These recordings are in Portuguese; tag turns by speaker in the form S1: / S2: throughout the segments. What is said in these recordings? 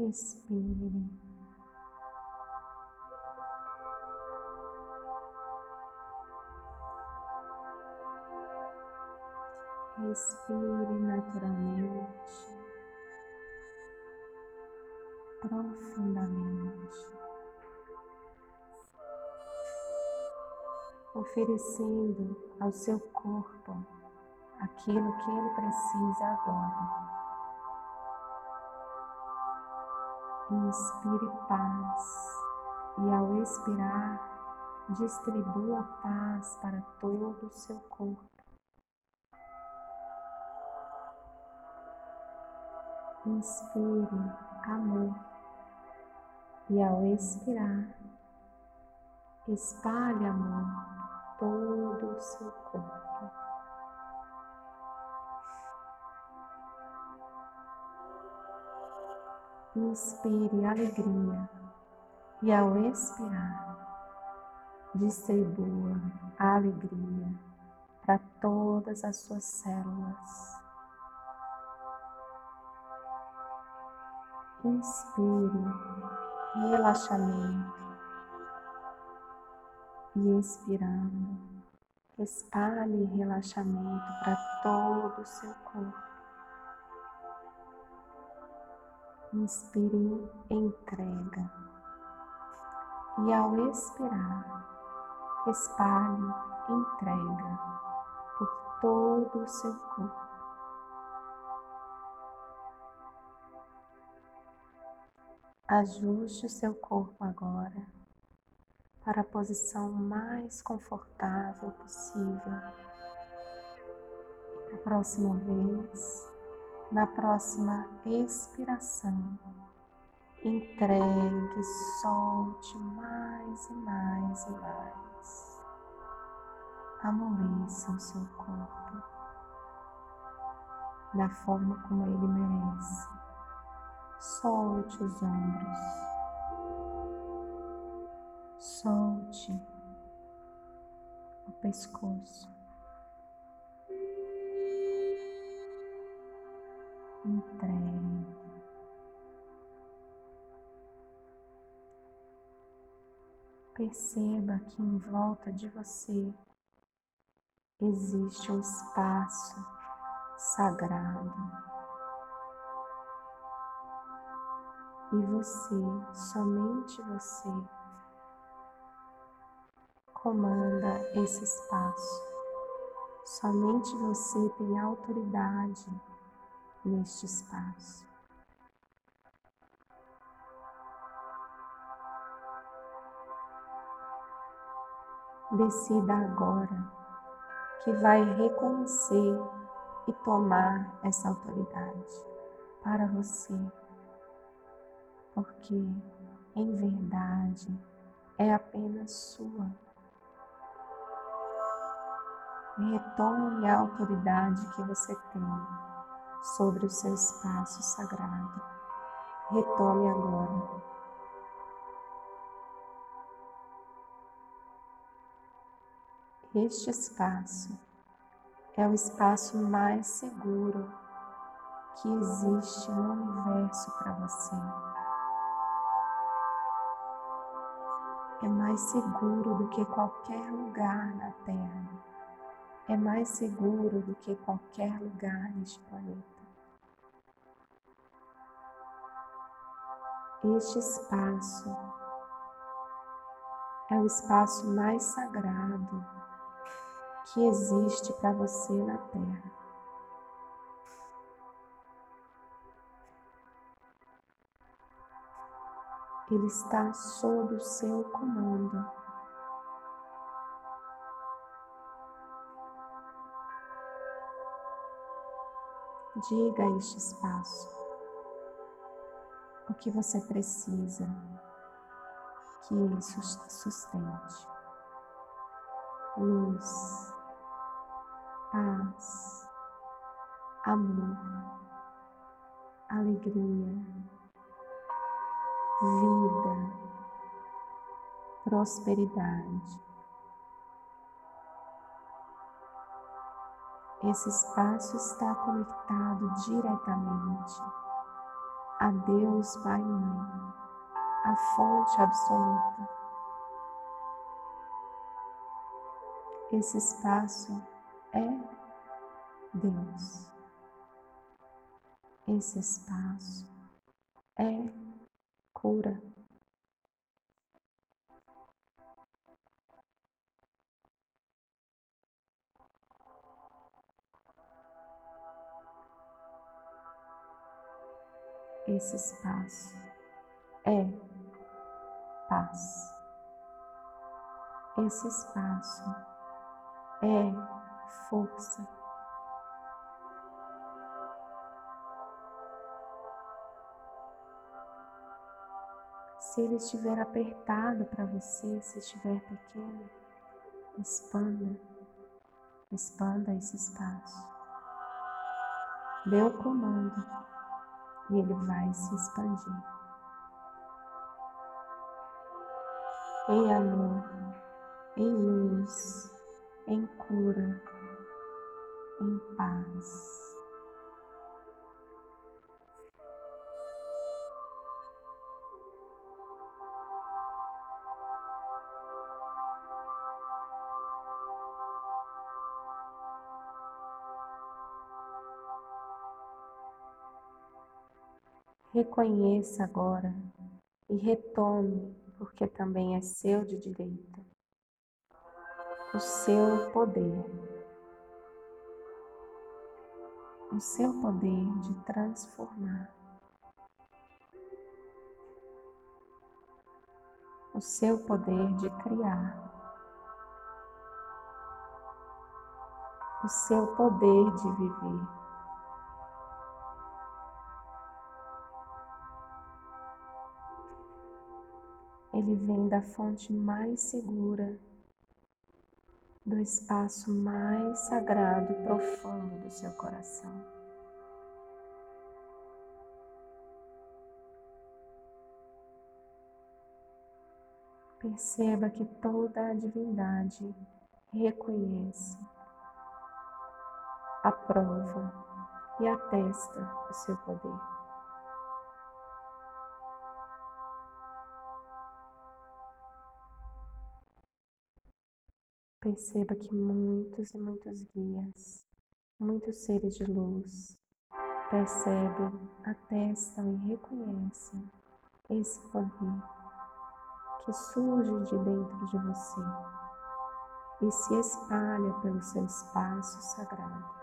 S1: Respire. Respire naturalmente, profundamente, oferecendo ao seu corpo aquilo que ele precisa agora. Inspire paz e ao expirar, distribua paz para todo o seu corpo. Inspire amor e ao expirar, espalhe amor todo o seu corpo. Inspire alegria e ao expirar, distribua a alegria para todas as suas células. Inspire relaxamento e expirando, espalhe relaxamento para todo o seu corpo. Inspire entrega. E ao expirar, espalhe entrega por todo o seu corpo. Ajuste o seu corpo agora para a posição mais confortável possível. A próxima vez, na próxima expiração, entregue, solte mais e mais e mais. Amoleça o seu corpo da forma como ele merece. Solte os ombros. Solte o pescoço. Entregue. Perceba que em volta de você existe um espaço sagrado. E você, somente você, comanda esse espaço. Somente você tem autoridade neste espaço. Decida agora que vai reconhecer e tomar essa autoridade para você, porque em verdade é apenas sua. Retome a autoridade que você tem sobre o seu espaço sagrado. Retome agora. Este espaço é o espaço mais seguro que existe no universo para você. É mais seguro do que qualquer lugar na Terra é mais seguro do que qualquer lugar neste planeta. Este espaço é o espaço mais sagrado que existe para você na Terra. Ele está sob o seu comando. Diga a este espaço o que você precisa que ele sustente. Luz, paz, amor, alegria, vida, prosperidade Esse espaço está conectado diretamente a Deus Pai e Mãe, a fonte absoluta. Esse espaço é Deus. Esse espaço é cura. Esse espaço é paz. Esse espaço é força. Se ele estiver apertado para você, se estiver pequeno, expanda, expanda esse espaço. Dê o comando e ele vai se expandir. Em amor, em luz, em cura, em paz. Reconheça agora e retome, porque também é seu de direito, o seu poder, o seu poder de transformar, o seu poder de criar, o seu poder de viver. Ele vem da fonte mais segura, do espaço mais sagrado e profundo do seu coração. Perceba que toda a divindade reconhece, aprova e atesta o seu poder. Perceba que muitos e muitos guias, muitos seres de luz, percebem, atestam e reconhecem esse poder que surge de dentro de você e se espalha pelo seu espaço sagrado.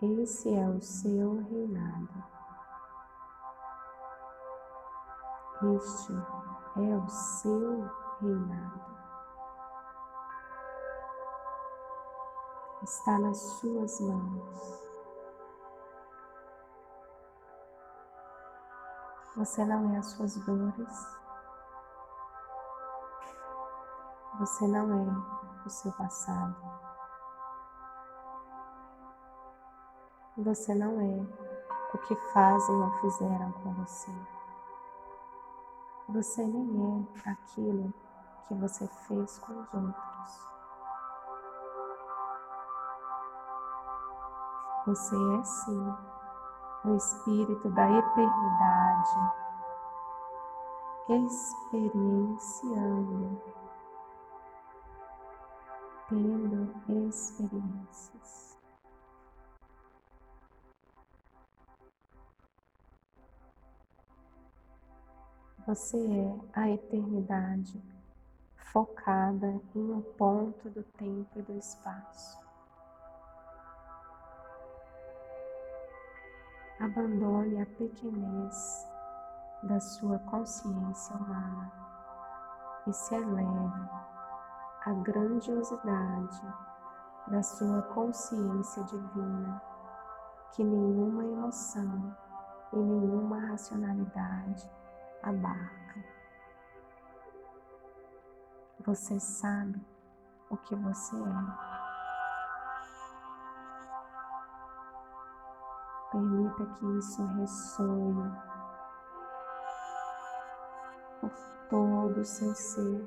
S1: Esse é o seu reinado. Este é o seu reinado. Está nas suas mãos. Você não é as suas dores. Você não é o seu passado. Você não é o que fazem ou fizeram com você. Você nem é aquilo que você fez com os outros. Você é sim o Espírito da eternidade, experienciando, tendo experiências. Você é a eternidade focada em um ponto do tempo e do espaço. Abandone a pequenez da sua consciência humana e se eleve à grandiosidade da sua consciência divina, que nenhuma emoção e nenhuma racionalidade abarca. Você sabe o que você é. Permita que isso ressoe por todo o seu ser,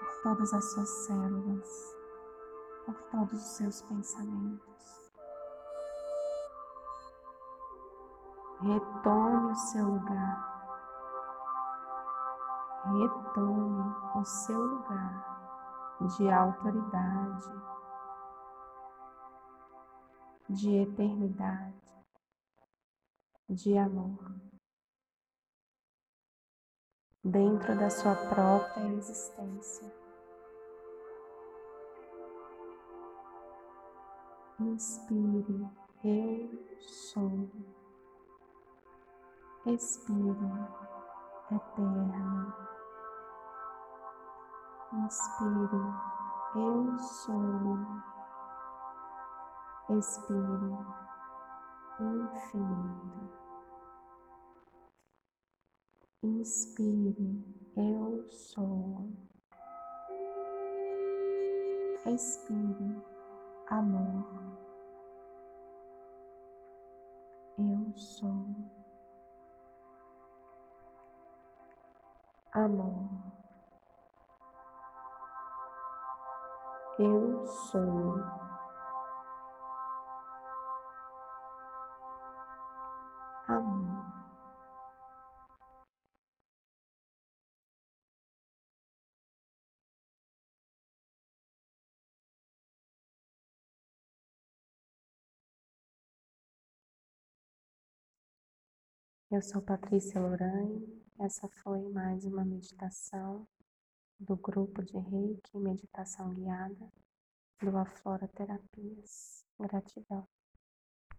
S1: por todas as suas células. por todos os seus pensamentos. Retome o seu lugar. Retome o seu lugar de autoridade, de eternidade, de amor, dentro da sua própria existência. Inspire, eu sou. Expire, eterno. Inspire, eu sou. Expire, infinito. Inspire, eu sou. Expire, amor. Eu sou amor. Eu sou amor. Eu sou Patrícia Loranho, essa foi mais uma meditação do grupo de Reiki Meditação Guiada do Aflora Terapias. Gratidão.